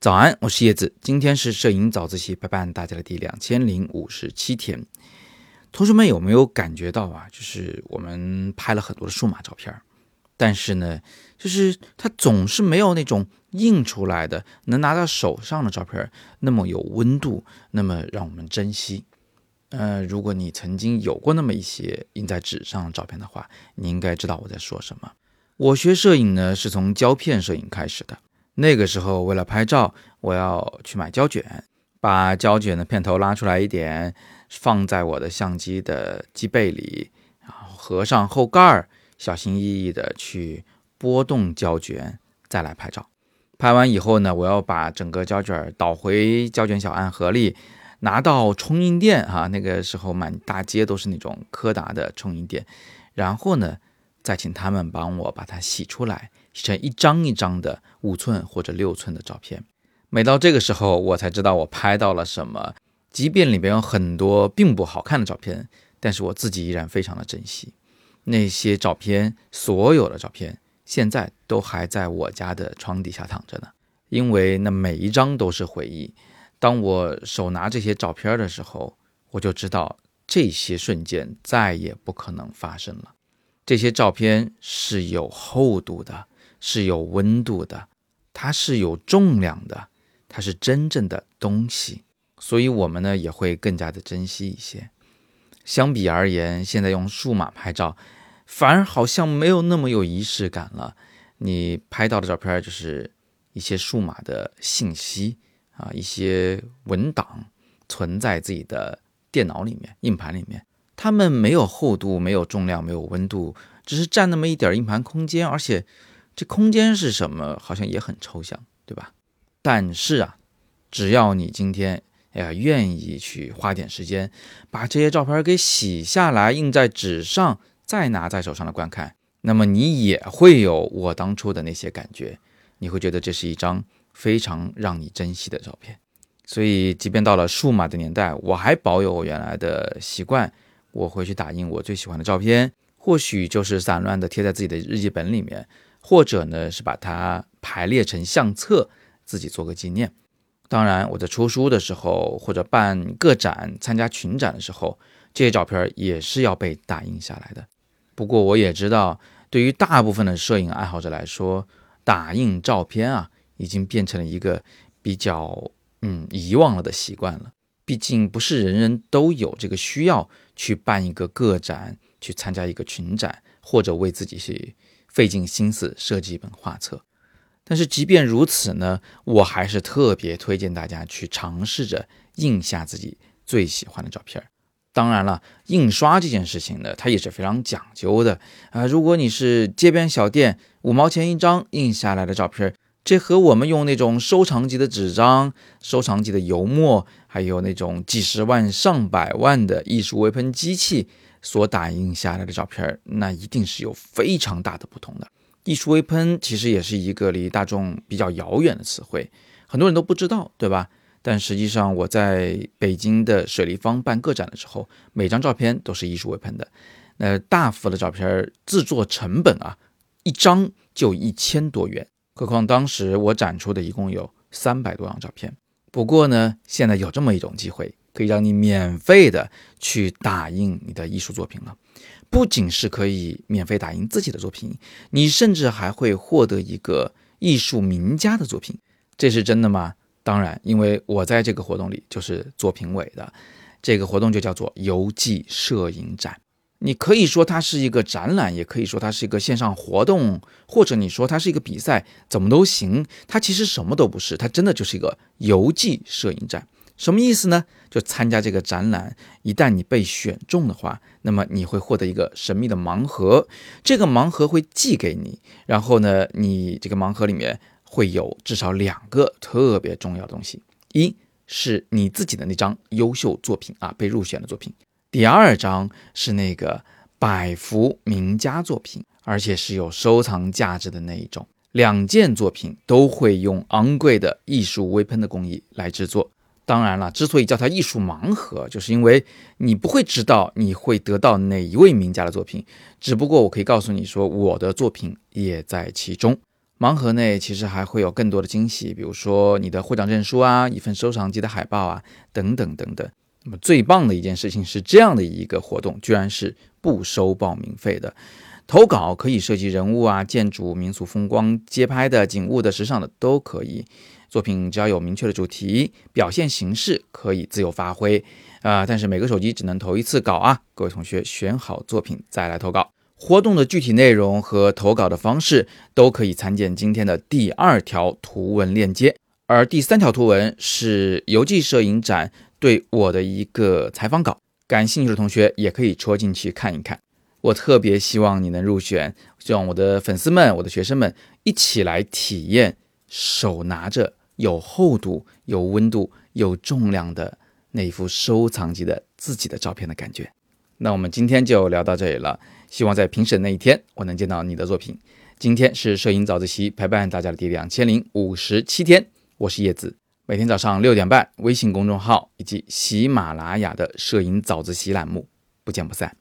早安，我是叶子。今天是摄影早自习陪伴大家的第两千零五十七天。同学们有没有感觉到啊？就是我们拍了很多的数码照片，但是呢，就是它总是没有那种印出来的、能拿到手上的照片那么有温度，那么让我们珍惜。呃，如果你曾经有过那么一些印在纸上的照片的话，你应该知道我在说什么。我学摄影呢，是从胶片摄影开始的。那个时候，为了拍照，我要去买胶卷，把胶卷的片头拉出来一点，放在我的相机的机背里，然后合上后盖儿，小心翼翼地去拨动胶卷，再来拍照。拍完以后呢，我要把整个胶卷倒回胶卷小暗盒里，拿到冲印店哈，那个时候满大街都是那种柯达的冲印店，然后呢，再请他们帮我把它洗出来。洗成一张一张的五寸或者六寸的照片，每到这个时候，我才知道我拍到了什么。即便里边有很多并不好看的照片，但是我自己依然非常的珍惜那些照片。所有的照片现在都还在我家的床底下躺着呢，因为那每一张都是回忆。当我手拿这些照片的时候，我就知道这些瞬间再也不可能发生了。这些照片是有厚度的。是有温度的，它是有重量的，它是真正的东西，所以我们呢也会更加的珍惜一些。相比而言，现在用数码拍照，反而好像没有那么有仪式感了。你拍到的照片就是一些数码的信息啊，一些文档存在自己的电脑里面、硬盘里面，它们没有厚度，没有重量，没有温度，只是占那么一点硬盘空间，而且。这空间是什么？好像也很抽象，对吧？但是啊，只要你今天哎呀愿意去花点时间，把这些照片给洗下来，印在纸上，再拿在手上的观看，那么你也会有我当初的那些感觉，你会觉得这是一张非常让你珍惜的照片。所以，即便到了数码的年代，我还保有我原来的习惯，我会去打印我最喜欢的照片，或许就是散乱的贴在自己的日记本里面。或者呢，是把它排列成相册，自己做个纪念。当然，我在出书的时候，或者办个展、参加群展的时候，这些照片也是要被打印下来的。不过，我也知道，对于大部分的摄影爱好者来说，打印照片啊，已经变成了一个比较嗯遗忘了的习惯了。毕竟，不是人人都有这个需要去办一个个展，去参加一个群展，或者为自己去。费尽心思设计一本画册，但是即便如此呢，我还是特别推荐大家去尝试着印下自己最喜欢的照片。当然了，印刷这件事情呢，它也是非常讲究的啊。如果你是街边小店五毛钱一张印下来的照片，这和我们用那种收藏级的纸张、收藏级的油墨，还有那种几十万上百万的艺术微喷机器。所打印下来的照片，那一定是有非常大的不同的。艺术微喷其实也是一个离大众比较遥远的词汇，很多人都不知道，对吧？但实际上，我在北京的水立方办个展的时候，每张照片都是艺术微喷的。那大幅的照片制作成本啊，一张就一千多元，何况当时我展出的一共有三百多张照片。不过呢，现在有这么一种机会。可以让你免费的去打印你的艺术作品了，不仅是可以免费打印自己的作品，你甚至还会获得一个艺术名家的作品，这是真的吗？当然，因为我在这个活动里就是做评委的，这个活动就叫做游记摄影展。你可以说它是一个展览，也可以说它是一个线上活动，或者你说它是一个比赛，怎么都行。它其实什么都不是，它真的就是一个游记摄影展。什么意思呢？就参加这个展览，一旦你被选中的话，那么你会获得一个神秘的盲盒，这个盲盒会寄给你，然后呢，你这个盲盒里面会有至少两个特别重要的东西，一是你自己的那张优秀作品啊，被入选的作品，第二张是那个百幅名家作品，而且是有收藏价值的那一种，两件作品都会用昂贵的艺术微喷的工艺来制作。当然了，之所以叫它艺术盲盒，就是因为你不会知道你会得到哪一位名家的作品。只不过我可以告诉你说，我的作品也在其中。盲盒内其实还会有更多的惊喜，比如说你的获奖证书啊，一份收藏级的海报啊，等等等等。那么最棒的一件事情是，这样的一个活动居然是不收报名费的。投稿可以涉及人物啊、建筑、民俗风光、街拍的、景物的、时尚的都可以。作品只要有明确的主题，表现形式可以自由发挥啊。但是每个手机只能投一次稿啊。各位同学选好作品再来投稿。活动的具体内容和投稿的方式都可以参见今天的第二条图文链接。而第三条图文是游记摄影展对我的一个采访稿，感兴趣的同学也可以戳进去看一看。我特别希望你能入选，希望我的粉丝们、我的学生们一起来体验手拿着有厚度、有温度、有重量的那一幅收藏级的自己的照片的感觉。那我们今天就聊到这里了，希望在评审那一天我能见到你的作品。今天是摄影早自习陪伴大家的第两千零五十七天，我是叶子，每天早上六点半，微信公众号以及喜马拉雅的摄影早自习栏目，不见不散。